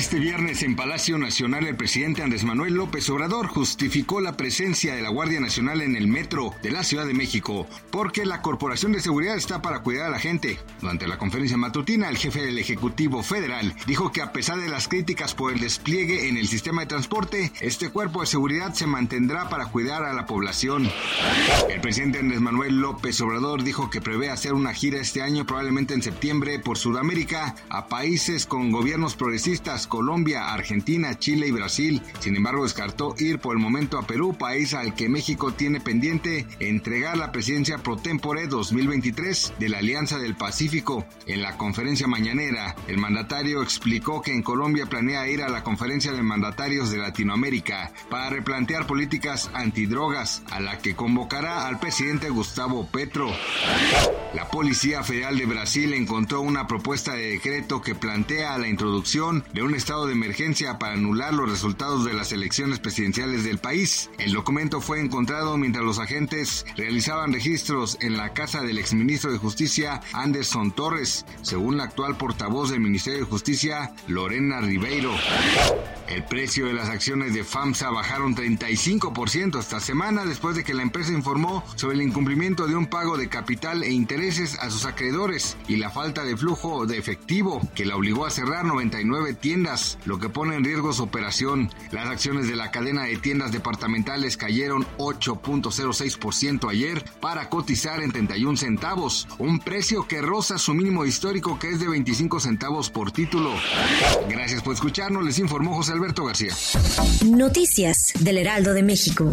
Este viernes en Palacio Nacional el presidente Andrés Manuel López Obrador justificó la presencia de la Guardia Nacional en el metro de la Ciudad de México porque la Corporación de Seguridad está para cuidar a la gente. Durante la conferencia matutina, el jefe del Ejecutivo Federal dijo que a pesar de las críticas por el despliegue en el sistema de transporte, este cuerpo de seguridad se mantendrá para cuidar a la población. El presidente Andrés Manuel López Obrador dijo que prevé hacer una gira este año, probablemente en septiembre, por Sudamérica, a países con gobiernos progresistas Colombia, Argentina, Chile y Brasil. Sin embargo, descartó ir por el momento a Perú, país al que México tiene pendiente entregar la presidencia pro tempore 2023 de la Alianza del Pacífico. En la conferencia mañanera, el mandatario explicó que en Colombia planea ir a la conferencia de mandatarios de Latinoamérica para replantear políticas antidrogas, a la que convocará al presidente Gustavo Petro. La Policía Federal de Brasil encontró una propuesta de decreto que plantea la introducción de un estado de emergencia para anular los resultados de las elecciones presidenciales del país. El documento fue encontrado mientras los agentes realizaban registros en la casa del exministro de Justicia Anderson Torres, según la actual portavoz del Ministerio de Justicia, Lorena Ribeiro. El precio de las acciones de FAMSA bajaron 35% esta semana después de que la empresa informó sobre el incumplimiento de un pago de capital e intereses a sus acreedores y la falta de flujo de efectivo que la obligó a cerrar 99 tiendas, lo que pone en riesgo su operación. Las acciones de la cadena de tiendas departamentales cayeron 8.06% ayer para cotizar en 31 centavos, un precio que roza su mínimo histórico que es de 25 centavos por título. Gracias por escucharnos, les informó José Alberto García. Noticias del Heraldo de México.